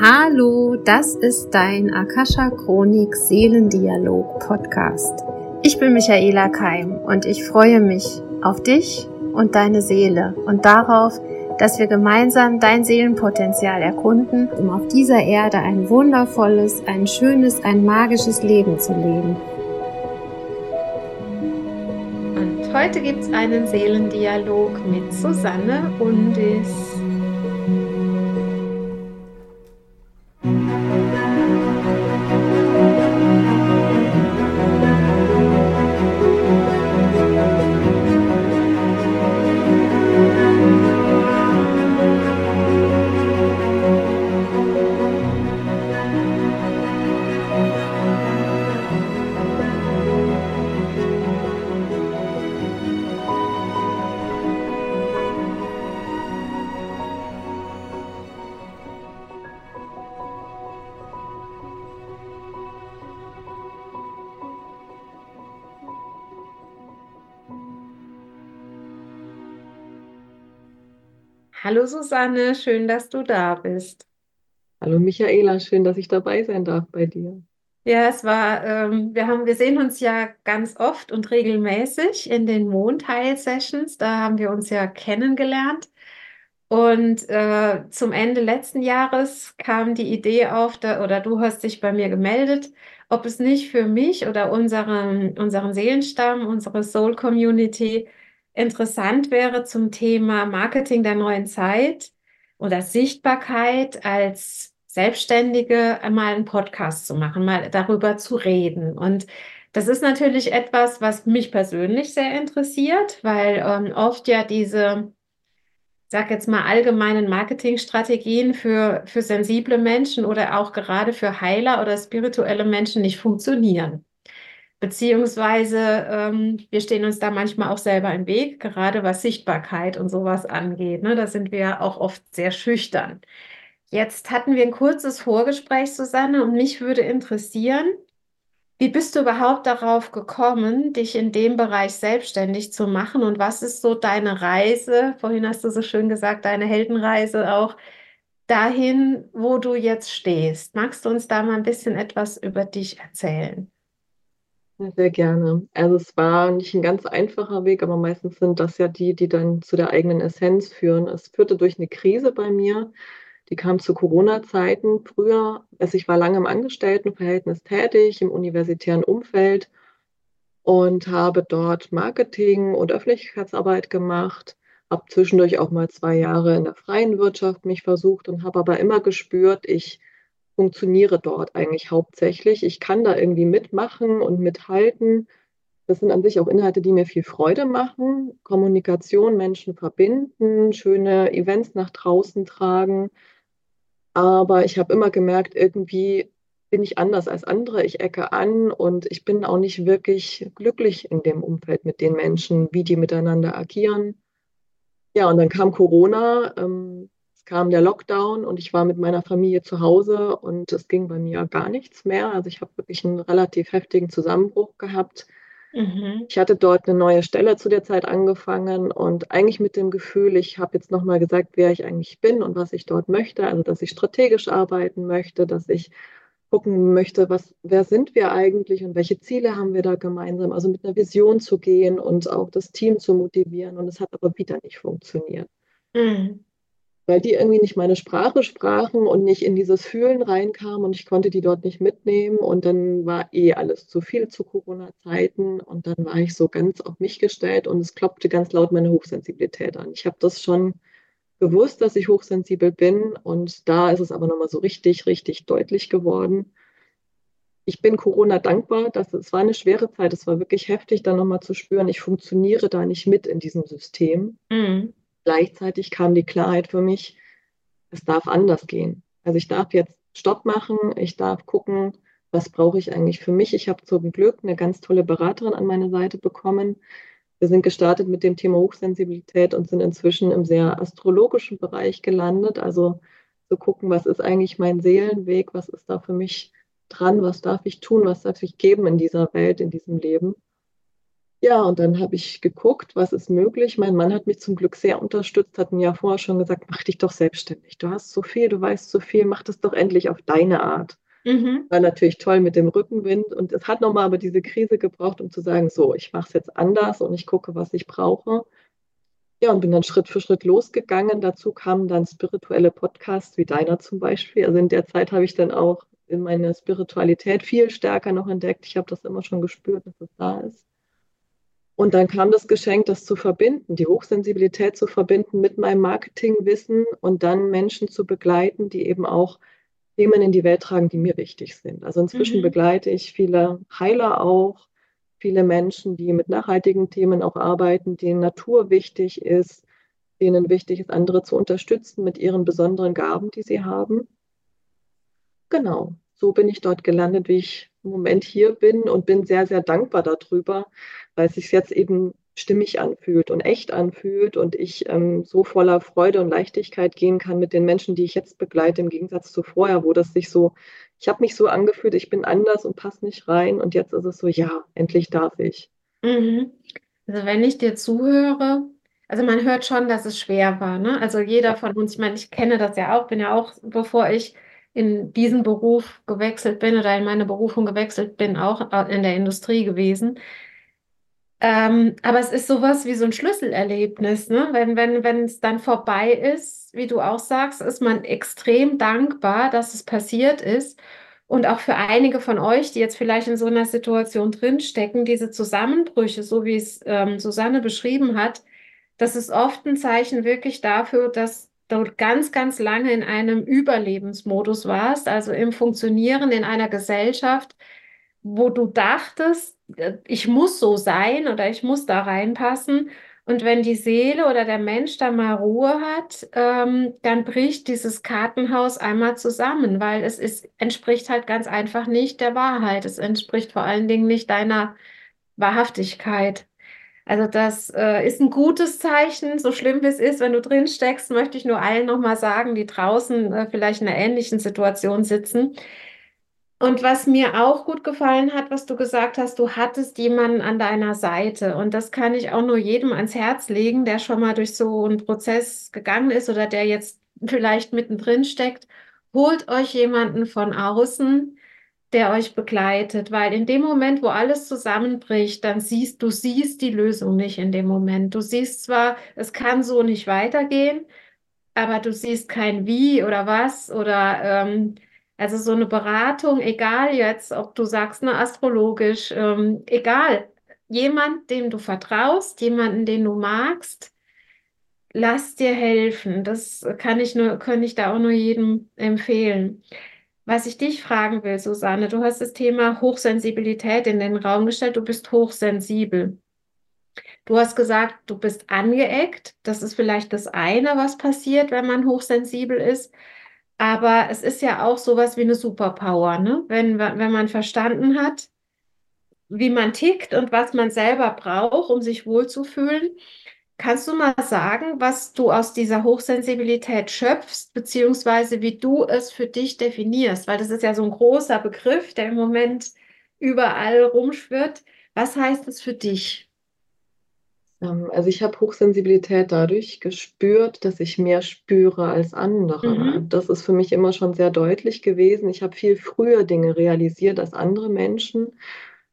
Hallo, das ist dein Akasha Chronik Seelendialog Podcast. Ich bin Michaela Keim und ich freue mich auf dich und deine Seele und darauf, dass wir gemeinsam dein Seelenpotenzial erkunden, um auf dieser Erde ein wundervolles, ein schönes, ein magisches Leben zu leben. Und heute gibt es einen Seelendialog mit Susanne Undis. Hallo Susanne, schön, dass du da bist. Hallo Michaela, schön, dass ich dabei sein darf bei dir. Ja, es war, ähm, wir haben, wir sehen uns ja ganz oft und regelmäßig in den Mondheil-Sessions. Da haben wir uns ja kennengelernt. Und äh, zum Ende letzten Jahres kam die Idee auf, da, oder du hast dich bei mir gemeldet, ob es nicht für mich oder unseren, unseren Seelenstamm, unsere Soul Community interessant wäre zum Thema Marketing der neuen Zeit oder Sichtbarkeit als Selbstständige einmal einen Podcast zu machen, mal darüber zu reden. Und das ist natürlich etwas, was mich persönlich sehr interessiert, weil ähm, oft ja diese, sag jetzt mal, allgemeinen Marketingstrategien für, für sensible Menschen oder auch gerade für Heiler oder spirituelle Menschen nicht funktionieren. Beziehungsweise ähm, wir stehen uns da manchmal auch selber im Weg, gerade was Sichtbarkeit und sowas angeht. Ne? Da sind wir auch oft sehr schüchtern. Jetzt hatten wir ein kurzes Vorgespräch, Susanne, und mich würde interessieren, wie bist du überhaupt darauf gekommen, dich in dem Bereich selbstständig zu machen und was ist so deine Reise, vorhin hast du so schön gesagt, deine Heldenreise auch dahin, wo du jetzt stehst? Magst du uns da mal ein bisschen etwas über dich erzählen? Sehr gerne. Also es war nicht ein ganz einfacher Weg, aber meistens sind das ja die, die dann zu der eigenen Essenz führen. Es führte durch eine Krise bei mir, die kam zu Corona-Zeiten. Früher, also ich war lange im Angestelltenverhältnis tätig, im universitären Umfeld und habe dort Marketing und Öffentlichkeitsarbeit gemacht, habe zwischendurch auch mal zwei Jahre in der freien Wirtschaft mich versucht und habe aber immer gespürt, ich funktioniere dort eigentlich hauptsächlich. Ich kann da irgendwie mitmachen und mithalten. Das sind an sich auch Inhalte, die mir viel Freude machen. Kommunikation, Menschen verbinden, schöne Events nach draußen tragen. Aber ich habe immer gemerkt, irgendwie bin ich anders als andere. Ich ecke an und ich bin auch nicht wirklich glücklich in dem Umfeld mit den Menschen, wie die miteinander agieren. Ja, und dann kam Corona. Ähm, kam der Lockdown und ich war mit meiner Familie zu Hause und es ging bei mir gar nichts mehr. Also ich habe wirklich einen relativ heftigen Zusammenbruch gehabt. Mhm. Ich hatte dort eine neue Stelle zu der Zeit angefangen und eigentlich mit dem Gefühl, ich habe jetzt nochmal gesagt, wer ich eigentlich bin und was ich dort möchte. Also dass ich strategisch arbeiten möchte, dass ich gucken möchte, was, wer sind wir eigentlich und welche Ziele haben wir da gemeinsam. Also mit einer Vision zu gehen und auch das Team zu motivieren. Und es hat aber wieder nicht funktioniert. Mhm weil die irgendwie nicht meine Sprache sprachen und nicht in dieses Fühlen reinkamen und ich konnte die dort nicht mitnehmen und dann war eh alles zu viel zu Corona-Zeiten und dann war ich so ganz auf mich gestellt und es klopfte ganz laut meine Hochsensibilität an. Ich habe das schon gewusst, dass ich hochsensibel bin und da ist es aber nochmal so richtig, richtig deutlich geworden. Ich bin Corona dankbar, dass es war eine schwere Zeit, es war wirklich heftig, dann nochmal zu spüren, ich funktioniere da nicht mit in diesem System. Mhm Gleichzeitig kam die Klarheit für mich, es darf anders gehen. Also ich darf jetzt Stopp machen, ich darf gucken, was brauche ich eigentlich für mich. Ich habe zum Glück eine ganz tolle Beraterin an meine Seite bekommen. Wir sind gestartet mit dem Thema Hochsensibilität und sind inzwischen im sehr astrologischen Bereich gelandet. Also zu gucken, was ist eigentlich mein Seelenweg, was ist da für mich dran, was darf ich tun, was darf ich geben in dieser Welt, in diesem Leben. Ja, und dann habe ich geguckt, was ist möglich. Mein Mann hat mich zum Glück sehr unterstützt, hat mir ja vorher schon gesagt, mach dich doch selbstständig. Du hast so viel, du weißt so viel, mach das doch endlich auf deine Art. Mhm. War natürlich toll mit dem Rückenwind und es hat nochmal aber diese Krise gebraucht, um zu sagen, so, ich mache es jetzt anders und ich gucke, was ich brauche. Ja, und bin dann Schritt für Schritt losgegangen. Dazu kamen dann spirituelle Podcasts wie deiner zum Beispiel. Also in der Zeit habe ich dann auch in meine Spiritualität viel stärker noch entdeckt. Ich habe das immer schon gespürt, dass es da ist. Und dann kam das Geschenk, das zu verbinden, die Hochsensibilität zu verbinden mit meinem Marketingwissen und dann Menschen zu begleiten, die eben auch Themen in die Welt tragen, die mir wichtig sind. Also inzwischen Mhm. begleite ich viele Heiler auch, viele Menschen, die mit nachhaltigen Themen auch arbeiten, denen Natur wichtig ist, denen wichtig ist, andere zu unterstützen mit ihren besonderen Gaben, die sie haben. Genau, so bin ich dort gelandet, wie ich im Moment hier bin und bin sehr, sehr dankbar darüber, weil es sich jetzt eben stimmig anfühlt und echt anfühlt und ich ähm, so voller Freude und Leichtigkeit gehen kann mit den Menschen, die ich jetzt begleite, im Gegensatz zu vorher, wo das sich so, ich habe mich so angefühlt, ich bin anders und passe nicht rein und jetzt ist es so, ja, endlich darf ich. Mhm. Also wenn ich dir zuhöre, also man hört schon, dass es schwer war, ne? Also jeder von uns, ich meine, ich kenne das ja auch, bin ja auch, bevor ich in diesen Beruf gewechselt bin oder in meine Berufung gewechselt bin, auch äh, in der Industrie gewesen. Ähm, aber es ist sowas wie so ein Schlüsselerlebnis, ne? Wenn, wenn, wenn es dann vorbei ist, wie du auch sagst, ist man extrem dankbar, dass es passiert ist. Und auch für einige von euch, die jetzt vielleicht in so einer Situation drinstecken, diese Zusammenbrüche, so wie es ähm, Susanne beschrieben hat, das ist oft ein Zeichen wirklich dafür, dass du ganz, ganz lange in einem Überlebensmodus warst, also im Funktionieren in einer Gesellschaft, wo du dachtest, ich muss so sein oder ich muss da reinpassen. Und wenn die Seele oder der Mensch da mal Ruhe hat, ähm, dann bricht dieses Kartenhaus einmal zusammen, weil es ist, entspricht halt ganz einfach nicht der Wahrheit. Es entspricht vor allen Dingen nicht deiner Wahrhaftigkeit. Also das äh, ist ein gutes Zeichen, so schlimm wie es ist. Wenn du drin steckst, möchte ich nur allen nochmal sagen, die draußen äh, vielleicht in einer ähnlichen Situation sitzen. Und was mir auch gut gefallen hat, was du gesagt hast, du hattest jemanden an deiner Seite. Und das kann ich auch nur jedem ans Herz legen, der schon mal durch so einen Prozess gegangen ist oder der jetzt vielleicht mittendrin steckt. Holt euch jemanden von außen, der euch begleitet, weil in dem Moment, wo alles zusammenbricht, dann siehst du siehst die Lösung nicht in dem Moment. Du siehst zwar, es kann so nicht weitergehen, aber du siehst kein Wie oder was oder ähm, also so eine Beratung, egal jetzt, ob du sagst, ne, astrologisch, ähm, egal, jemand, dem du vertraust, jemanden, den du magst, lass dir helfen. Das kann ich nur, kann ich da auch nur jedem empfehlen. Was ich dich fragen will, Susanne, du hast das Thema Hochsensibilität in den Raum gestellt, du bist hochsensibel. Du hast gesagt, du bist angeeckt. Das ist vielleicht das eine, was passiert, wenn man hochsensibel ist. Aber es ist ja auch sowas wie eine Superpower, ne? Wenn, wenn man verstanden hat, wie man tickt und was man selber braucht, um sich wohlzufühlen. Kannst du mal sagen, was du aus dieser Hochsensibilität schöpfst, beziehungsweise wie du es für dich definierst? Weil das ist ja so ein großer Begriff, der im Moment überall rumschwirrt. Was heißt es für dich? Ähm, Also ich habe Hochsensibilität dadurch gespürt, dass ich mehr spüre als andere. Mhm. Das ist für mich immer schon sehr deutlich gewesen. Ich habe viel früher Dinge realisiert als andere Menschen,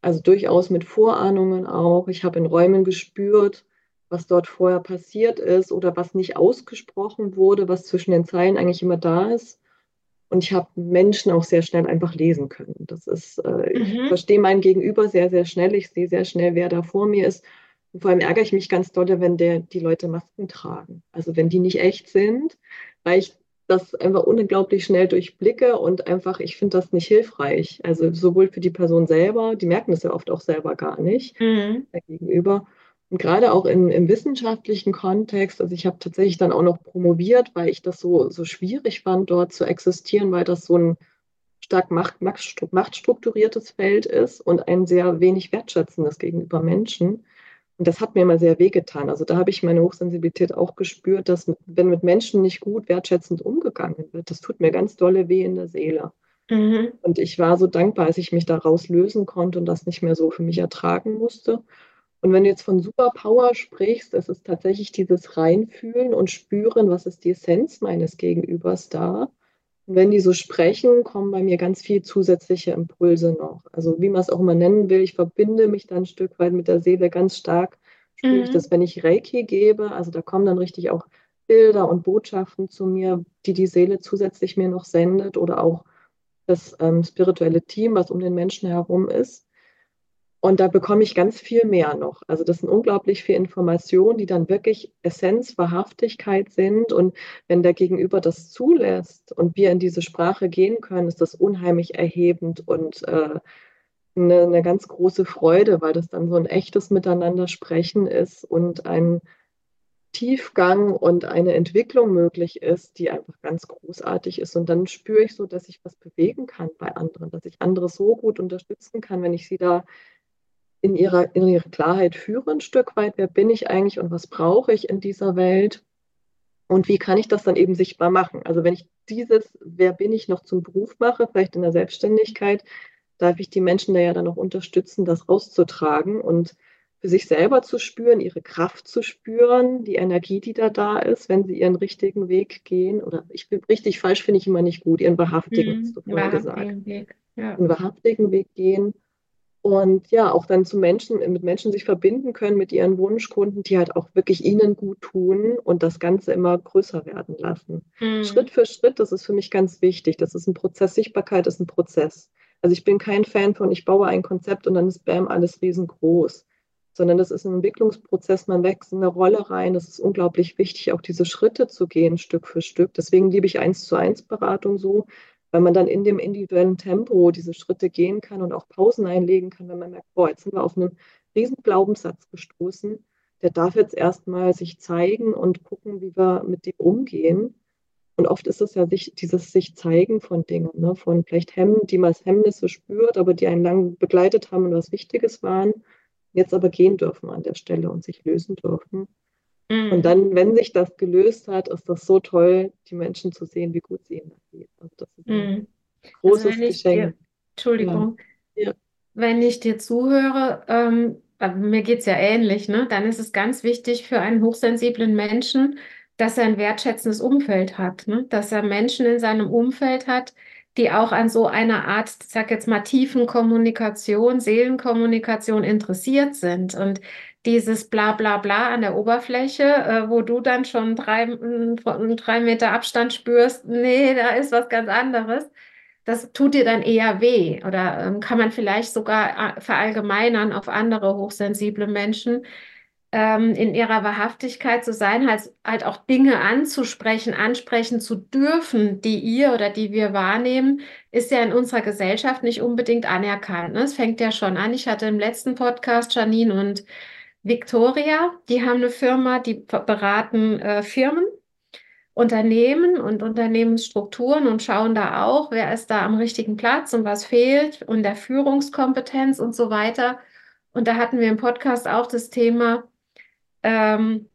also durchaus mit Vorahnungen auch. Ich habe in Räumen gespürt, was dort vorher passiert ist oder was nicht ausgesprochen wurde, was zwischen den Zeilen eigentlich immer da ist. Und ich habe Menschen auch sehr schnell einfach lesen können. Das ist, äh, ich Mhm. verstehe mein Gegenüber sehr, sehr schnell. Ich sehe sehr schnell, wer da vor mir ist. Und vor allem ärgere ich mich ganz doll, wenn der, die Leute Masken tragen. Also wenn die nicht echt sind, weil ich das einfach unglaublich schnell durchblicke und einfach, ich finde das nicht hilfreich. Also sowohl für die Person selber, die merken das ja oft auch selber gar nicht, Mhm. der Gegenüber. Und gerade auch im, im wissenschaftlichen Kontext, also ich habe tatsächlich dann auch noch promoviert, weil ich das so, so schwierig fand, dort zu existieren, weil das so ein stark macht- machtstrukturiertes Feld ist und ein sehr wenig wertschätzendes gegenüber Menschen. Und das hat mir immer sehr wehgetan. Also da habe ich meine Hochsensibilität auch gespürt, dass wenn mit Menschen nicht gut wertschätzend umgegangen wird, das tut mir ganz dolle weh in der Seele. Mhm. Und ich war so dankbar, als ich mich daraus lösen konnte und das nicht mehr so für mich ertragen musste. Und wenn du jetzt von Superpower sprichst, ist es tatsächlich dieses Reinfühlen und Spüren, was ist die Essenz meines Gegenübers da. Und wenn die so sprechen, kommen bei mir ganz viel zusätzliche Impulse noch. Also wie man es auch immer nennen will, ich verbinde mich dann ein Stück weit mit der Seele ganz stark. Spüre mhm. ich das, wenn ich Reiki gebe. Also da kommen dann richtig auch Bilder und Botschaften zu mir, die die Seele zusätzlich mir noch sendet oder auch das ähm, spirituelle Team, was um den Menschen herum ist. Und da bekomme ich ganz viel mehr noch. Also das sind unglaublich viele Informationen, die dann wirklich Essenz, Wahrhaftigkeit sind. Und wenn der Gegenüber das zulässt und wir in diese Sprache gehen können, ist das unheimlich erhebend und äh, eine, eine ganz große Freude, weil das dann so ein echtes Miteinander sprechen ist und ein Tiefgang und eine Entwicklung möglich ist, die einfach ganz großartig ist. Und dann spüre ich so, dass ich was bewegen kann bei anderen, dass ich andere so gut unterstützen kann, wenn ich sie da in ihrer, in ihrer Klarheit führe, ein Stück weit, wer bin ich eigentlich und was brauche ich in dieser Welt und wie kann ich das dann eben sichtbar machen. Also wenn ich dieses, wer bin ich, noch zum Beruf mache, vielleicht in der Selbstständigkeit, darf ich die Menschen da ja dann auch unterstützen, das rauszutragen und für sich selber zu spüren, ihre Kraft zu spüren, die Energie, die da da ist, wenn sie ihren richtigen Weg gehen. Oder ich bin richtig falsch, finde ich immer nicht gut, ihren wahrhaftigen, mhm, hast du vorhin gesagt. Weg. Ja. Einen wahrhaftigen Weg gehen und ja, auch dann zu Menschen, mit Menschen sich verbinden können, mit ihren Wunschkunden, die halt auch wirklich ihnen gut tun und das Ganze immer größer werden lassen. Mhm. Schritt für Schritt, das ist für mich ganz wichtig. Das ist ein Prozess. Sichtbarkeit ist ein Prozess. Also ich bin kein Fan von, ich baue ein Konzept und dann ist Bam alles riesengroß, sondern das ist ein Entwicklungsprozess. Man wächst in eine Rolle rein. Das ist unglaublich wichtig, auch diese Schritte zu gehen, Stück für Stück. Deswegen liebe ich eins zu eins Beratung so, weil man dann in dem individuellen Tempo diese Schritte gehen kann und auch Pausen einlegen kann, wenn man merkt, boah, jetzt sind wir auf einen riesen Glaubenssatz gestoßen, der darf jetzt erstmal sich zeigen und gucken, wie wir mit dem umgehen. Und oft ist es ja sich, dieses sich zeigen von Dingen, ne? von vielleicht Hemmen, die man als Hemmnisse spürt, aber die einen lang begleitet haben und was Wichtiges waren, jetzt aber gehen dürfen an der Stelle und sich lösen dürfen. Mhm. Und dann, wenn sich das gelöst hat, ist das so toll, die Menschen zu sehen, wie gut sie ihnen geht. Also das ist ein mhm. großes also Geschenk. Dir, Entschuldigung. Ja. Ja. Wenn ich dir zuhöre, ähm, mir geht es ja ähnlich, ne? dann ist es ganz wichtig für einen hochsensiblen Menschen, dass er ein wertschätzendes Umfeld hat, ne? dass er Menschen in seinem Umfeld hat, die auch an so einer Art, ich sag jetzt mal, tiefen Kommunikation, Seelenkommunikation interessiert sind. Und dieses bla bla bla an der Oberfläche, äh, wo du dann schon drei, drei Meter Abstand spürst, nee, da ist was ganz anderes. Das tut dir dann eher weh oder ähm, kann man vielleicht sogar äh, verallgemeinern auf andere hochsensible Menschen, ähm, in ihrer Wahrhaftigkeit zu sein, halt, halt auch Dinge anzusprechen, ansprechen zu dürfen, die ihr oder die wir wahrnehmen, ist ja in unserer Gesellschaft nicht unbedingt anerkannt. Ne? Es fängt ja schon an. Ich hatte im letzten Podcast Janine und Victoria, die haben eine Firma, die beraten äh, Firmen, Unternehmen und Unternehmensstrukturen und schauen da auch, wer ist da am richtigen Platz und was fehlt und der Führungskompetenz und so weiter. Und da hatten wir im Podcast auch das Thema, ähm,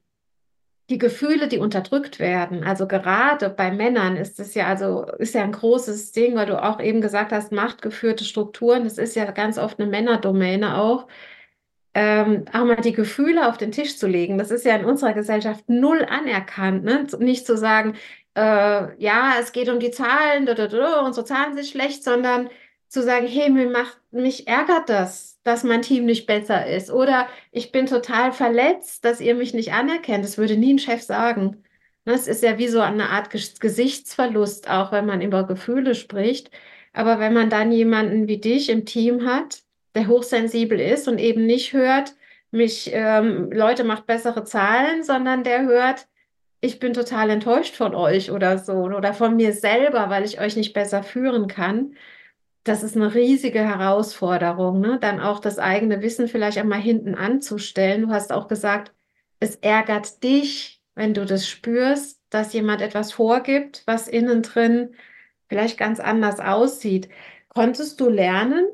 die Gefühle, die unterdrückt werden. Also gerade bei Männern ist es ja also ist ja ein großes Ding, weil du auch eben gesagt hast, machtgeführte Strukturen. Das ist ja ganz oft eine Männerdomäne auch. Ähm, auch mal die Gefühle auf den Tisch zu legen. Das ist ja in unserer Gesellschaft null anerkannt. Ne? Nicht zu sagen, äh, ja, es geht um die Zahlen, da, da, unsere Zahlen sind schlecht, sondern zu sagen, hey, mir macht, mich ärgert das, dass mein Team nicht besser ist. Oder ich bin total verletzt, dass ihr mich nicht anerkennt. Das würde nie ein Chef sagen. Das ist ja wie so eine Art Gesichtsverlust, auch wenn man über Gefühle spricht. Aber wenn man dann jemanden wie dich im Team hat, der hochsensibel ist und eben nicht hört, mich, ähm, Leute macht bessere Zahlen, sondern der hört, ich bin total enttäuscht von euch oder so oder von mir selber, weil ich euch nicht besser führen kann das ist eine riesige Herausforderung, ne? Dann auch das eigene Wissen vielleicht einmal hinten anzustellen. Du hast auch gesagt, es ärgert dich, wenn du das spürst, dass jemand etwas vorgibt, was innen drin vielleicht ganz anders aussieht. Konntest du lernen,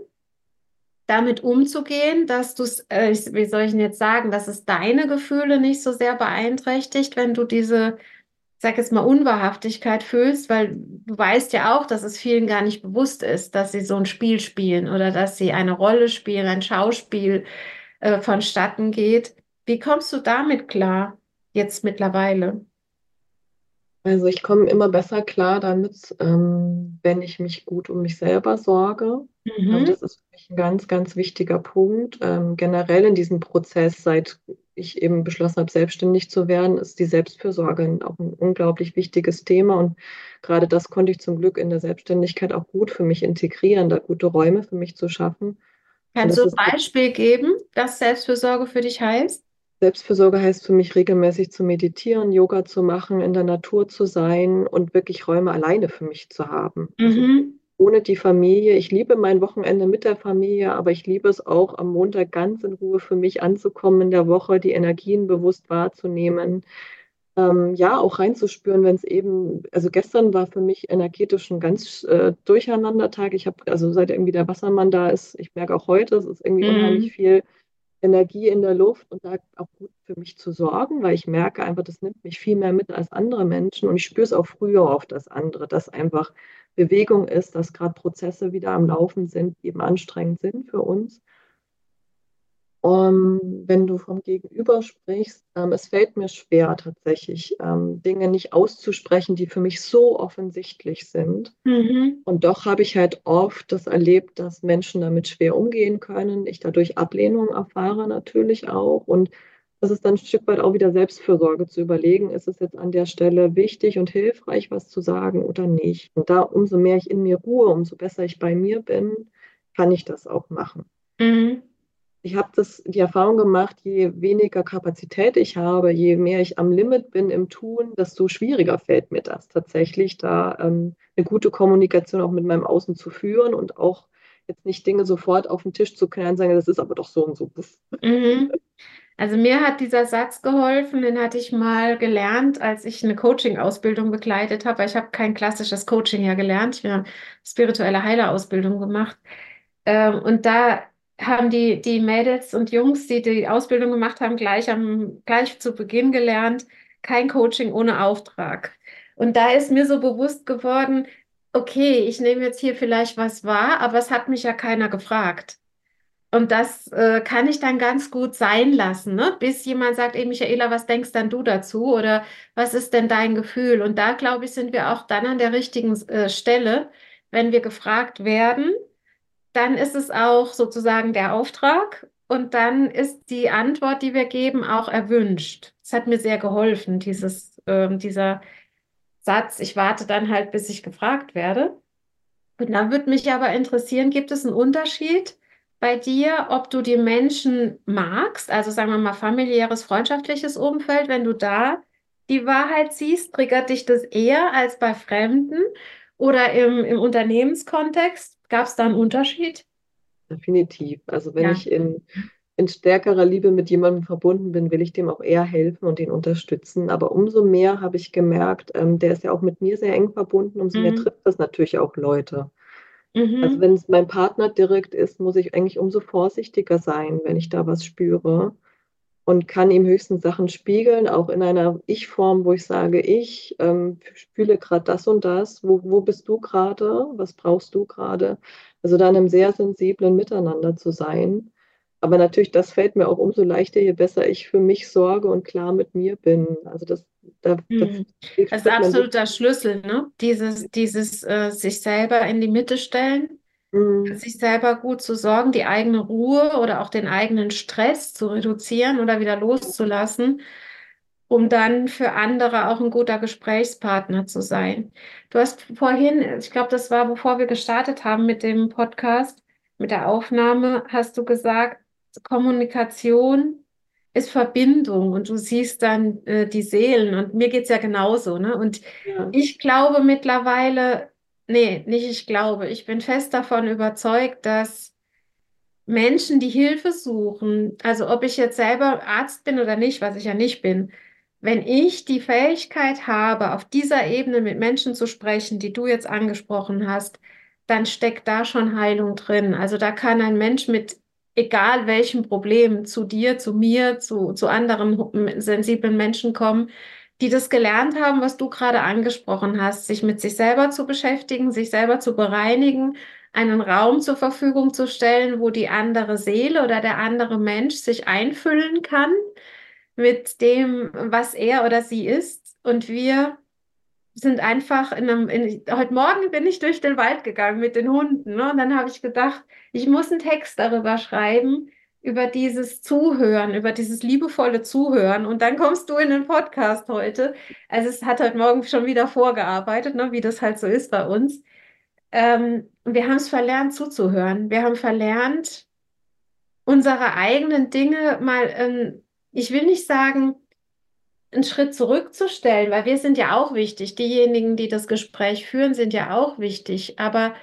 damit umzugehen, dass du es, äh, wie soll ich denn jetzt sagen, dass es deine Gefühle nicht so sehr beeinträchtigt, wenn du diese sag jetzt mal, Unwahrhaftigkeit fühlst, weil du weißt ja auch, dass es vielen gar nicht bewusst ist, dass sie so ein Spiel spielen oder dass sie eine Rolle spielen, ein Schauspiel, äh, vonstatten geht. Wie kommst du damit klar, jetzt mittlerweile? Also ich komme immer besser klar damit, ähm, wenn ich mich gut um mich selber sorge. Ähm, Mhm. das ist für mich ein ganz, ganz wichtiger Punkt. Ähm, generell in diesem Prozess, seit ich eben beschlossen habe, selbstständig zu werden, ist die Selbstfürsorge auch ein unglaublich wichtiges Thema. Und gerade das konnte ich zum Glück in der Selbstständigkeit auch gut für mich integrieren, da gute Räume für mich zu schaffen. Kannst du ein Beispiel geben, was Selbstfürsorge für dich heißt? Selbstfürsorge heißt für mich regelmäßig zu meditieren, Yoga zu machen, in der Natur zu sein und wirklich Räume alleine für mich zu haben. Also Mhm. Ohne die Familie. Ich liebe mein Wochenende mit der Familie, aber ich liebe es auch, am Montag ganz in Ruhe für mich anzukommen in der Woche, die Energien bewusst wahrzunehmen. Ähm, ja, auch reinzuspüren, wenn es eben, also gestern war für mich energetisch ein ganz äh, Durcheinandertag. Ich habe, also seit irgendwie der Wassermann da ist, ich merke auch heute, es ist irgendwie unheimlich Mhm. viel Energie in der Luft und da auch gut für mich zu sorgen, weil ich merke einfach, das nimmt mich viel mehr mit als andere Menschen und ich spüre es auch früher auf das andere, dass einfach Bewegung ist, dass gerade Prozesse wieder am Laufen sind, die eben anstrengend sind für uns. Um, wenn du vom Gegenüber sprichst, ähm, es fällt mir schwer tatsächlich, ähm, Dinge nicht auszusprechen, die für mich so offensichtlich sind. Mhm. Und doch habe ich halt oft das erlebt, dass Menschen damit schwer umgehen können. Ich dadurch Ablehnung erfahre natürlich auch. Und das ist dann ein Stück weit auch wieder Selbstfürsorge zu überlegen, ist es jetzt an der Stelle wichtig und hilfreich, was zu sagen oder nicht. Und da umso mehr ich in mir ruhe, umso besser ich bei mir bin, kann ich das auch machen. Mhm. Ich habe das, die Erfahrung gemacht, je weniger Kapazität ich habe, je mehr ich am Limit bin im Tun, desto schwieriger fällt mir das tatsächlich, da ähm, eine gute Kommunikation auch mit meinem Außen zu führen und auch jetzt nicht Dinge sofort auf den Tisch zu knallen und sagen, das ist aber doch so und so. Mhm. Also mir hat dieser Satz geholfen, den hatte ich mal gelernt, als ich eine Coaching-Ausbildung begleitet habe. Ich habe kein klassisches Coaching ja gelernt, ich habe eine spirituelle Heilerausbildung gemacht. Ähm, und da haben die, die Mädels und Jungs, die die Ausbildung gemacht haben, gleich am, gleich zu Beginn gelernt, kein Coaching ohne Auftrag. Und da ist mir so bewusst geworden, okay, ich nehme jetzt hier vielleicht was wahr, aber es hat mich ja keiner gefragt. Und das äh, kann ich dann ganz gut sein lassen, ne? Bis jemand sagt, ey Michaela, was denkst dann du dazu? Oder was ist denn dein Gefühl? Und da, glaube ich, sind wir auch dann an der richtigen äh, Stelle, wenn wir gefragt werden, dann ist es auch sozusagen der Auftrag und dann ist die Antwort, die wir geben, auch erwünscht. Es hat mir sehr geholfen, dieses, ähm, dieser Satz, ich warte dann halt, bis ich gefragt werde. Und dann würde mich aber interessieren, gibt es einen Unterschied bei dir, ob du die Menschen magst, also sagen wir mal familiäres, freundschaftliches Umfeld, wenn du da die Wahrheit siehst, triggert dich das eher als bei Fremden oder im, im Unternehmenskontext? Gab es da einen Unterschied? Definitiv. Also wenn Ja. ich in, in stärkerer Liebe mit jemandem verbunden bin, will ich dem auch eher helfen und ihn unterstützen. Aber umso mehr habe ich gemerkt, ähm, der ist ja auch mit mir sehr eng verbunden, umso mehr Mhm. trifft das natürlich auch Leute. Also Mhm. wenn es mein Partner direkt ist, muss ich eigentlich umso vorsichtiger sein, wenn ich da was spüre und kann ihm höchstens Sachen spiegeln, auch in einer Ich-Form, wo ich sage, ich ähm, fühle gerade das und das. Wo, wo bist du gerade? Was brauchst du gerade? Also da in einem sehr sensiblen Miteinander zu sein. Aber natürlich, das fällt mir auch umso leichter, je besser ich für mich sorge und klar mit mir bin. Also das, da, das Mhm. Das ist spürt man absoluter Schlüssel, ne? Dieses, dieses äh, sich selber in die Mitte stellen, wirklich. sich selber gut zu sorgen, die eigene Ruhe oder auch den eigenen Stress zu reduzieren oder wieder loszulassen, um dann für andere auch ein guter Gesprächspartner zu sein. Du hast vorhin, ich glaube, das war, bevor wir gestartet haben mit dem Podcast, mit der Aufnahme, hast du gesagt, Kommunikation ist Verbindung und du siehst dann äh, die Seelen und mir geht's ja genauso, ne? Und Ja, ich glaube mittlerweile, nee, nicht ich glaube, ich bin fest davon überzeugt, dass Menschen, die Hilfe suchen, also ob ich jetzt selber Arzt bin oder nicht, was ich ja nicht bin, wenn ich die Fähigkeit habe, auf dieser Ebene mit Menschen zu sprechen, die du jetzt angesprochen hast, dann steckt da schon Heilung drin. Also da kann ein Mensch mit egal welchem Problem zu dir, zu mir, zu, zu anderen sensiblen Menschen kommen, die das gelernt haben, was du gerade angesprochen hast, sich mit sich selber zu beschäftigen, sich selber zu bereinigen, einen Raum zur Verfügung zu stellen, wo die andere Seele oder der andere Mensch sich einfüllen kann mit dem, was er oder sie ist. Und wir sind einfach in einem, in, heute Morgen bin ich durch den Wald gegangen mit den Hunden. Ne? Und dann habe ich gedacht, ich muss einen Text darüber schreiben, über dieses Zuhören, über dieses liebevolle Zuhören. Und dann kommst du in den Podcast heute. Also es hat heute Morgen schon wieder vorgearbeitet, ne? wie das halt so ist bei uns. Ähm, wir haben es verlernt zuzuhören. Wir haben verlernt, unsere eigenen Dinge mal, ähm, ich will nicht sagen, einen Schritt zurückzustellen, weil wir sind ja auch wichtig. Diejenigen, die das Gespräch führen, sind ja auch wichtig. Aber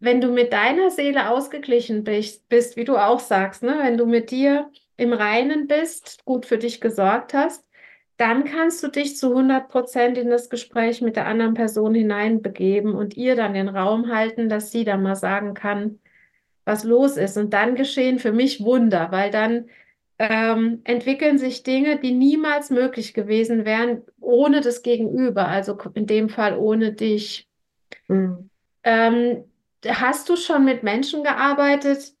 wenn du mit deiner Seele ausgeglichen bist, bist, wie du auch sagst, ne? wenn du mit dir im Reinen bist, gut für dich gesorgt hast, dann kannst du dich zu 100 Prozent in das Gespräch mit der anderen Person hineinbegeben und ihr dann den Raum halten, dass sie dann mal sagen kann, was los ist. Und dann geschehen für mich Wunder, weil dann ähm, entwickeln sich Dinge, die niemals möglich gewesen wären ohne das Gegenüber, also in dem Fall ohne dich. Mhm. Ähm, hast du schon mit Menschen gearbeitet,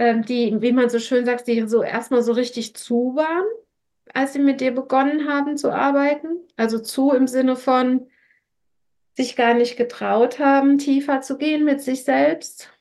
ähm, die, wie man so schön sagt, die so erstmal so richtig zu waren, als sie mit dir begonnen haben zu arbeiten? Also zu im Sinne von sich gar nicht getraut haben, tiefer zu gehen mit sich selbst?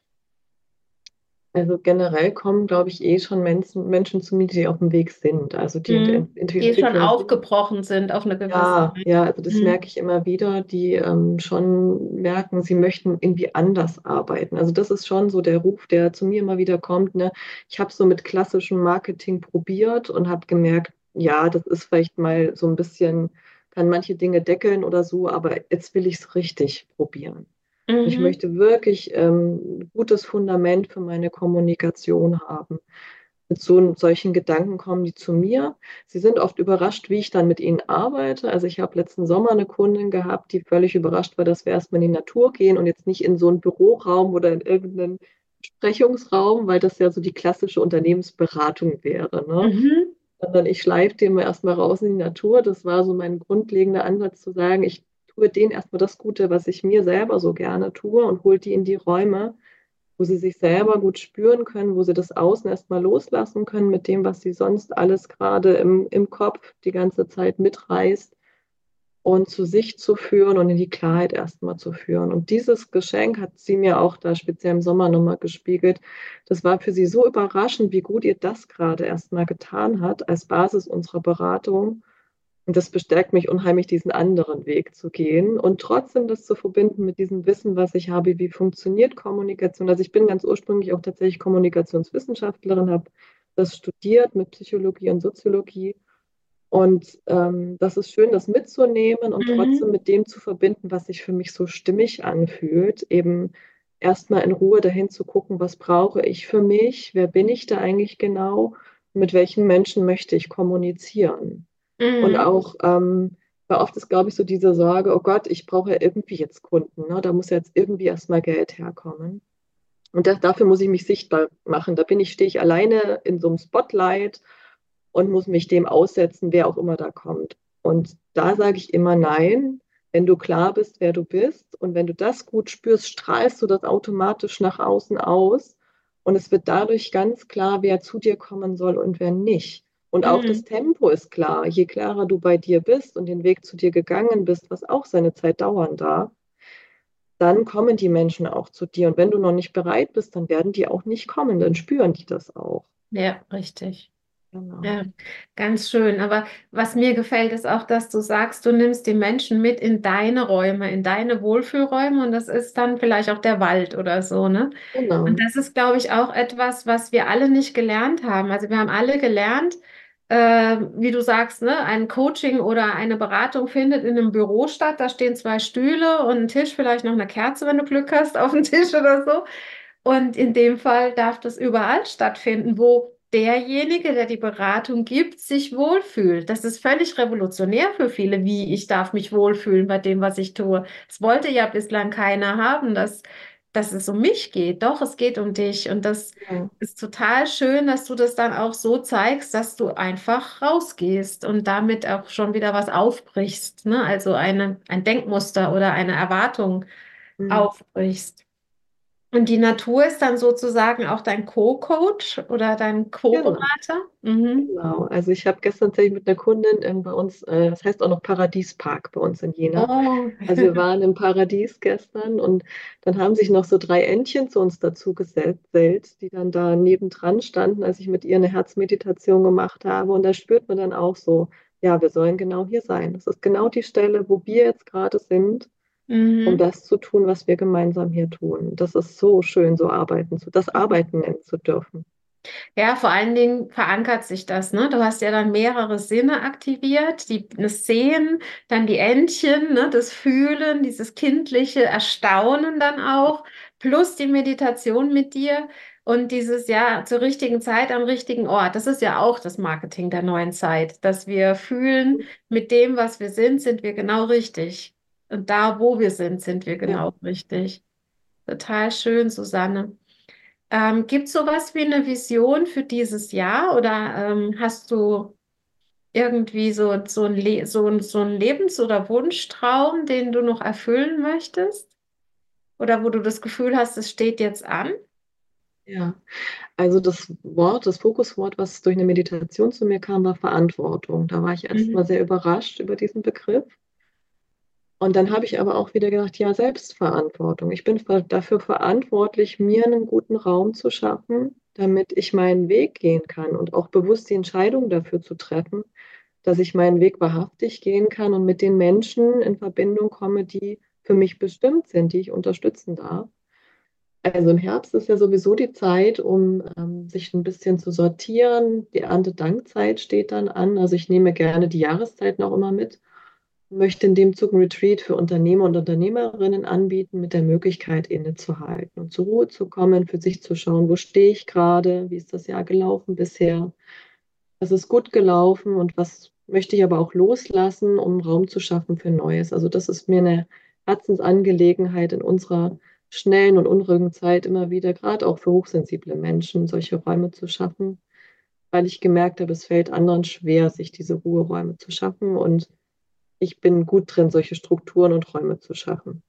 Also generell kommen, glaube ich, eh schon Menschen, Menschen zu mir, die auf dem Weg sind. Also die, mhm. die schon aufgebrochen sind auf eine gewisse Ja, ja, also das mhm. merke ich immer wieder, die ähm, schon merken, sie möchten irgendwie anders arbeiten. Also das ist schon so der Ruf, der zu mir immer wieder kommt. Ne? Ich habe so mit klassischem Marketing probiert und habe gemerkt, ja, das ist vielleicht mal so ein bisschen, kann manche Dinge deckeln oder so, aber jetzt will ich es richtig probieren. Mhm. Ich möchte wirklich ähm, ein gutes Fundament für meine Kommunikation haben. Mit so solchen Gedanken kommen die zu mir. Sie sind oft überrascht, wie ich dann mit ihnen arbeite. Also ich habe letzten Sommer eine Kundin gehabt, die völlig überrascht war, dass wir erstmal in die Natur gehen und jetzt nicht in so einen Büroraum oder in irgendeinen Besprechungsraum, weil das ja so die klassische Unternehmensberatung wäre. Ne? Mhm. Sondern ich schleife den erstmal raus in die Natur. Das war so mein grundlegender Ansatz zu sagen, ich tue denen erstmal das Gute, was ich mir selber so gerne tue und hole die in die Räume, wo sie sich selber gut spüren können, wo sie das Außen erstmal loslassen können mit dem, was sie sonst alles gerade im, im Kopf die ganze Zeit mitreißt und zu sich zu führen und in die Klarheit erstmal zu führen. Und dieses Geschenk hat sie mir auch da speziell im Sommer nochmal gespiegelt. Das war für sie so überraschend, wie gut ihr das gerade erstmal getan hat als Basis unserer Beratung. Und das bestärkt mich unheimlich, diesen anderen Weg zu gehen und trotzdem das zu verbinden mit diesem Wissen, was ich habe, wie funktioniert Kommunikation. Also ich bin ganz ursprünglich auch tatsächlich Kommunikationswissenschaftlerin, habe das studiert mit Psychologie und Soziologie. Und ähm, das ist schön, das mitzunehmen und mhm. trotzdem mit dem zu verbinden, was sich für mich so stimmig anfühlt. Eben erstmal in Ruhe dahin zu gucken, was brauche ich für mich, wer bin ich da eigentlich genau, mit welchen Menschen möchte ich kommunizieren. Mhm. Und auch, ähm, weil oft ist, glaube ich, so diese Sorge, oh Gott, ich brauche ja irgendwie jetzt Kunden. Ne? Da muss ja jetzt irgendwie erstmal Geld herkommen. Und das, dafür muss ich mich sichtbar machen. Da bin ich, stehe ich alleine in so einem Spotlight und muss mich dem aussetzen, wer auch immer da kommt. Und da sage ich immer nein. Wenn du klar bist, wer du bist und wenn du das gut spürst, strahlst du das automatisch nach außen aus. Und es wird dadurch ganz klar, wer zu dir kommen soll und wer nicht. Und auch mhm. das Tempo ist klar. Je klarer du bei dir bist und den Weg zu dir gegangen bist, was auch seine Zeit dauern darf, dann kommen die Menschen auch zu dir. Und wenn du noch nicht bereit bist, dann werden die auch nicht kommen. Dann spüren die das auch. Ja, richtig. Genau. Ja, ganz schön. Aber was mir gefällt, ist auch, dass du sagst, du nimmst die Menschen mit in deine Räume, in deine Wohlfühlräume und das ist dann vielleicht auch der Wald oder so, ne? Genau. Und das ist, glaube ich, auch etwas, was wir alle nicht gelernt haben. Also wir haben alle gelernt, äh, wie du sagst, ne, ein Coaching oder eine Beratung findet in einem Büro statt. Da stehen zwei Stühle und ein Tisch, vielleicht noch eine Kerze, wenn du Glück hast, auf dem Tisch oder so. Und in dem Fall darf das überall stattfinden, wo derjenige, der die Beratung gibt, sich wohlfühlt. Das ist völlig revolutionär für viele, wie ich darf mich wohlfühlen bei dem, was ich tue. Es wollte ja bislang keiner haben, dass dass es um mich geht. Doch, es geht um dich. Und das Ja, ist total schön, dass du das dann auch so zeigst, dass du einfach rausgehst und damit auch schon wieder was aufbrichst, ne? Also eine, ein Denkmuster oder eine Erwartung mhm. aufbrichst. Und die Natur ist dann sozusagen auch dein Co-Coach oder dein Genau. Co-Berater? Mhm. Genau, also ich habe gestern tatsächlich mit einer Kundin ähm, bei uns, äh, das heißt auch noch Paradiespark bei uns in Jena. Oh, Also wir waren im Paradies gestern und dann haben sich noch so drei Entchen zu uns dazu gesellt, die dann da nebendran standen, als ich mit ihr eine Herzmeditation gemacht habe. Und da spürt man dann auch so, ja, wir sollen genau hier sein. Das ist genau die Stelle, wo wir jetzt gerade sind, um mhm. das zu tun, was wir gemeinsam hier tun. Das ist so schön, so arbeiten zu, das Arbeiten nennen zu dürfen. Ja, vor allen Dingen verankert sich das, ne? Du hast ja dann mehrere Sinne aktiviert, die, das Sehen, dann die Entchen, ne? Das Fühlen, dieses kindliche Erstaunen dann auch, plus die Meditation mit dir und dieses ja zur richtigen Zeit am richtigen Ort. Das ist ja auch das Marketing der neuen Zeit, dass wir fühlen, mit dem, was wir sind, sind wir genau richtig. Und da, wo wir sind, sind wir Ja. genau richtig. Total schön, Susanne. Ähm, gibt es sowas wie eine Vision für dieses Jahr oder ähm, hast du irgendwie so, so ein, Le so so ein Lebens- oder Wunschtraum, den du noch erfüllen möchtest? Oder wo du das Gefühl hast, es steht jetzt an? Ja, also das Wort, das Fokuswort, was durch eine Meditation zu mir kam, war Verantwortung. Da war ich erstmal Mhm. sehr überrascht über diesen Begriff. Und dann habe ich aber auch wieder gedacht, ja, Selbstverantwortung. Ich bin dafür verantwortlich, mir einen guten Raum zu schaffen, damit ich meinen Weg gehen kann und auch bewusst die Entscheidung dafür zu treffen, dass ich meinen Weg wahrhaftig gehen kann und mit den Menschen in Verbindung komme, die für mich bestimmt sind, die ich unterstützen darf. Also im Herbst ist ja sowieso die Zeit, um ähm, sich ein bisschen zu sortieren. Die Erntedankzeit steht dann an. Also ich nehme gerne die Jahreszeiten auch immer mit. Möchte in dem Zug ein Retreat für Unternehmer und Unternehmerinnen anbieten, mit der Möglichkeit, innezuhalten und zur Ruhe zu kommen, für sich zu schauen, wo stehe ich gerade, wie ist das Jahr gelaufen bisher, was ist gut gelaufen und was möchte ich aber auch loslassen, um Raum zu schaffen für Neues. Also das ist mir eine Herzensangelegenheit in unserer schnellen und unruhigen Zeit immer wieder, gerade auch für hochsensible Menschen, solche Räume zu schaffen, weil ich gemerkt habe, es fällt anderen schwer, sich diese Ruheräume zu schaffen und ich bin gut drin, solche Strukturen und Räume zu schaffen.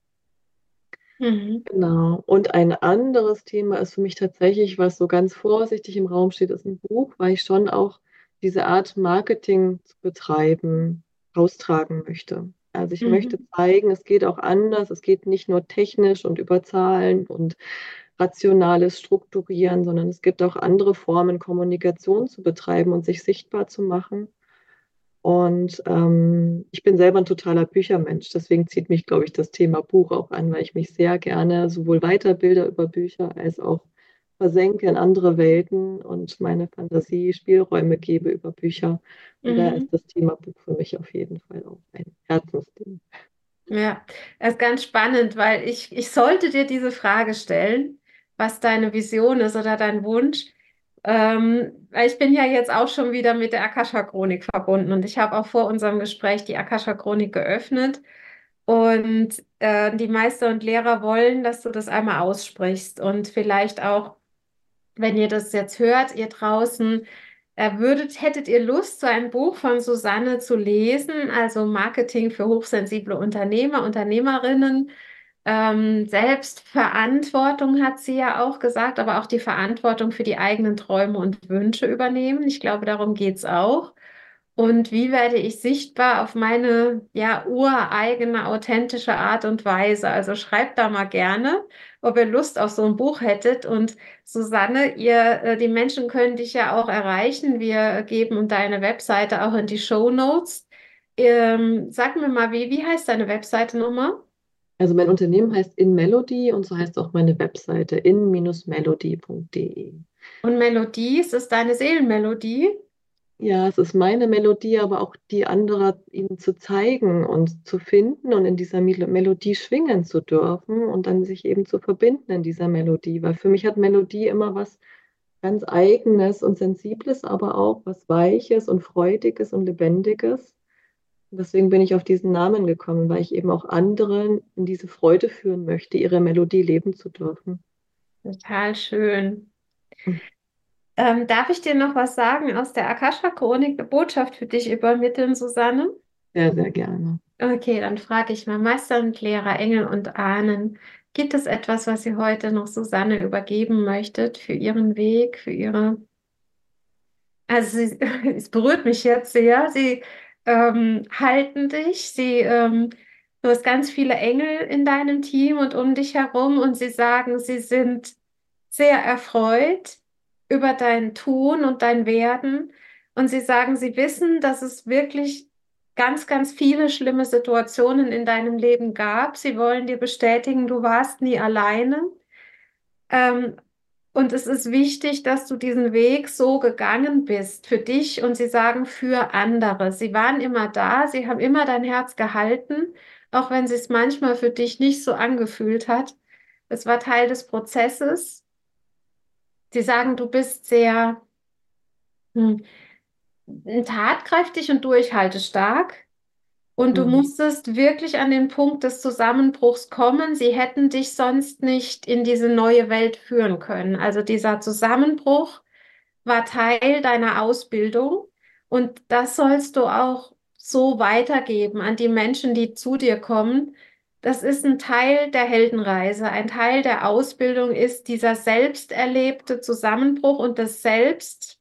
Mhm. Genau. Und ein anderes Thema ist für mich tatsächlich, was so ganz vorsichtig im Raum steht, ist ein Buch, weil ich schon auch diese Art Marketing zu betreiben, austragen möchte. Also ich möchte Mhm. zeigen, es geht auch anders. Es geht nicht nur technisch und über Zahlen und rationales Strukturieren, sondern es gibt auch andere Formen, Kommunikation zu betreiben und sich sichtbar zu machen. Und ähm, ich bin selber ein totaler Büchermensch. Deswegen zieht mich, glaube ich, das Thema Buch auch an, weil ich mich sehr gerne sowohl weiterbilde über Bücher als auch versenke in andere Welten und meine Fantasie Spielräume gebe über Bücher. Und da Mhm. ist das Thema Buch für mich auf jeden Fall auch ein Herzensding. Ja, das ist ganz spannend, weil ich, ich sollte dir diese Frage stellen, was deine Vision ist oder dein Wunsch. Ähm, ich bin ja jetzt auch schon wieder mit der Akasha-Chronik verbunden und ich habe auch vor unserem Gespräch die Akasha-Chronik geöffnet. Und äh, die Meister und Lehrer wollen, dass du das einmal aussprichst. Und vielleicht auch wenn ihr das jetzt hört, ihr draußen, äh, würdet, hättet ihr Lust, so ein Buch von Susanne zu lesen, also Marketing für hochsensible Unternehmer, Unternehmerinnen. Ähm, Selbstverantwortung hat sie ja auch gesagt, aber auch die Verantwortung für die eigenen Träume und Wünsche übernehmen. Ich glaube, darum geht es auch. Und wie werde ich sichtbar auf meine ja ureigene, authentische Art und Weise? Also schreibt da mal gerne, ob ihr Lust auf so ein Buch hättet. Und Susanne, ihr, äh, die Menschen können dich ja auch erreichen. Wir geben deine Webseite auch in die Show Notes. Ähm, sag mir mal, wie, wie heißt deine Webseite nochmal? Also mein Unternehmen heißt In Melody und so heißt auch meine Webseite in-melody.de. Und Melodies ist deine Seelenmelodie. Ja, es ist meine Melodie, aber auch die anderer ihnen zu zeigen und zu finden und in dieser Mel Melodie schwingen zu dürfen und dann sich eben zu verbinden in dieser Melodie. Weil für mich hat Melodie immer was ganz Eigenes und Sensibles, aber auch was Weiches und Freudiges und Lebendiges. Deswegen bin ich auf diesen Namen gekommen, weil ich eben auch anderen in diese Freude führen möchte, ihre Melodie leben zu dürfen. Total schön. Hm. Ähm, darf ich dir noch was sagen aus der Akasha-Chronik, eine Botschaft für dich übermitteln, Susanne? Sehr, sehr gerne. Okay, dann frage ich mal Meister und Lehrer, Engel und Ahnen. Gibt es etwas, was ihr heute noch Susanne übergeben möchtet für ihren Weg, für ihre... Also sie, es berührt mich jetzt sehr. Sie ähm, halten dich, sie, ähm, du hast ganz viele Engel in deinem Team und um dich herum und sie sagen, sie sind sehr erfreut über dein Tun und dein Werden und sie sagen, sie wissen, dass es wirklich ganz, ganz viele schlimme Situationen in deinem Leben gab. Sie wollen dir bestätigen, du warst nie alleine. Ähm, und es ist wichtig, dass du diesen Weg so gegangen bist für dich und sie sagen für andere. Sie waren immer da, sie haben immer dein Herz gehalten, auch wenn sie es manchmal für dich nicht so angefühlt hat. Es war Teil des Prozesses. Sie sagen, du bist sehr hm, tatkräftig und durchhaltestark. Und du mhm. musstest wirklich an den Punkt des Zusammenbruchs kommen. Sie hätten dich sonst nicht in diese neue Welt führen können. Also dieser Zusammenbruch war Teil deiner Ausbildung und das sollst du auch so weitergeben an die Menschen, die zu dir kommen. Das ist ein Teil der Heldenreise. Ein Teil der Ausbildung ist dieser selbst erlebte Zusammenbruch und das Selbst,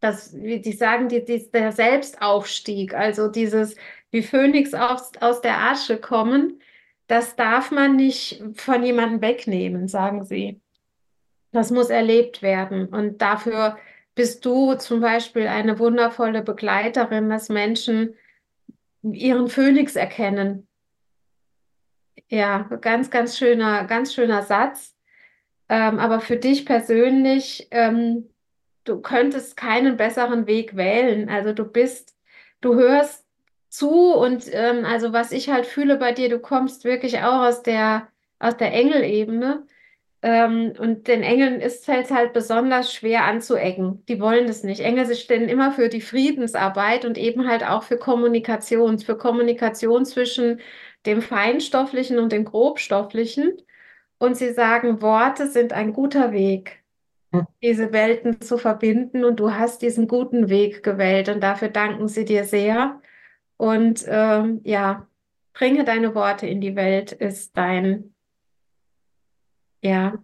das, wie die sagen, die, die, der Selbstaufstieg, also dieses wie Phönix aus, aus der Asche kommen, das darf man nicht von jemandem wegnehmen, sagen sie. Das muss erlebt werden. Und dafür bist du zum Beispiel eine wundervolle Begleiterin, dass Menschen ihren Phönix erkennen. Ja, ganz, ganz schöner, ganz schöner Satz. Ähm, aber für dich persönlich, ähm, du könntest keinen besseren Weg wählen. Also du bist, du hörst zu und ähm, also was ich halt fühle bei dir, du kommst wirklich auch aus der, aus der Engelebene. Ähm, und den Engeln ist es halt, halt besonders schwer anzuecken. Die wollen das nicht. Engel sie stehen immer für die Friedensarbeit und eben halt auch für Kommunikation, für Kommunikation zwischen dem Feinstofflichen und dem Grobstofflichen. Und sie sagen, Worte sind ein guter Weg, diese Welten zu verbinden. Und du hast diesen guten Weg gewählt. Und dafür danken sie dir sehr. Und ähm, ja, bringe deine Worte in die Welt ist dein, ja,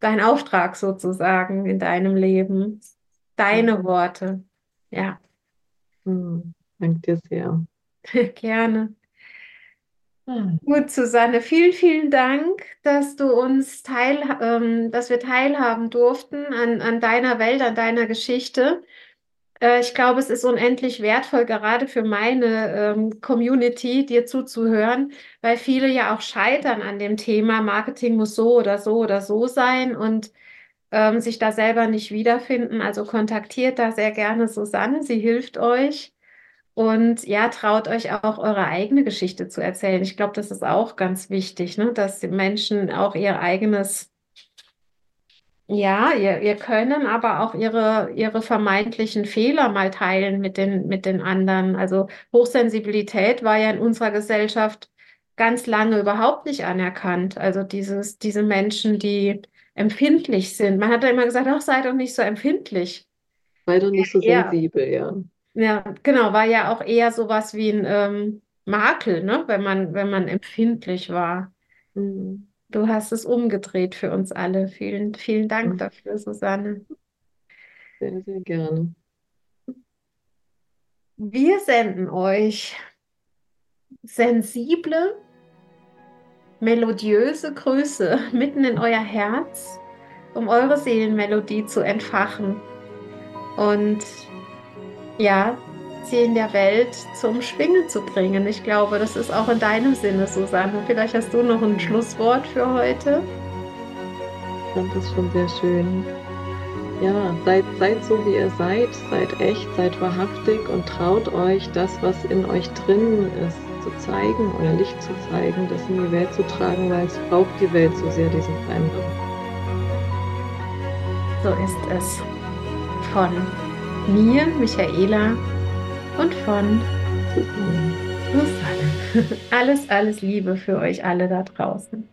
dein Auftrag sozusagen in deinem Leben. Deine Worte. Ja. Hm, danke dir sehr. Gerne. Hm. Gut, Susanne, vielen, vielen Dank, dass du uns teil, ähm, dass wir teilhaben durften an, an deiner Welt, an deiner Geschichte. Äh, ich glaube, es ist unendlich wertvoll, gerade für meine ähm, Community, dir zuzuhören, weil viele ja auch scheitern an dem Thema, Marketing muss so oder so oder so sein und ähm, sich da selber nicht wiederfinden. Also kontaktiert da sehr gerne Susanne, sie hilft euch. Und ja, traut euch auch eure eigene Geschichte zu erzählen. Ich glaube, das ist auch ganz wichtig, ne? dass die Menschen auch ihr eigenes ja, ihr, ihr können aber auch ihre, ihre vermeintlichen Fehler mal teilen mit den, mit den anderen. Also Hochsensibilität war ja in unserer Gesellschaft ganz lange überhaupt nicht anerkannt. Also dieses, diese Menschen, die empfindlich sind. Man hat ja immer gesagt, ach, sei doch nicht so empfindlich. Sei doch nicht so ja, sensibel, ja. Ja, genau, war ja auch eher sowas wie ein ähm, Makel, ne? wenn man, wenn man empfindlich war. Mhm. Du hast es umgedreht für uns alle. Vielen, vielen Dank dafür, Susanne. Sehr, sehr gerne. Wir senden euch sensible, melodiöse Grüße mitten in euer Herz, um eure Seelenmelodie zu entfachen. Und ja, sie in der Welt zum Schwingen zu bringen. Ich glaube, das ist auch in deinem Sinne, Susanne. Vielleicht hast du noch ein Schlusswort für heute. Ich fand das schon sehr schön. Ja, seid, seid so, wie ihr seid, seid echt, seid wahrhaftig und traut euch, das, was in euch drin ist, zu zeigen, euer Licht zu zeigen, das in die Welt zu tragen, weil es braucht die Welt so sehr, diese Veränderung. So ist es. Von mir, Michaela, und von Susanne. Alles, alles Liebe für euch alle da draußen.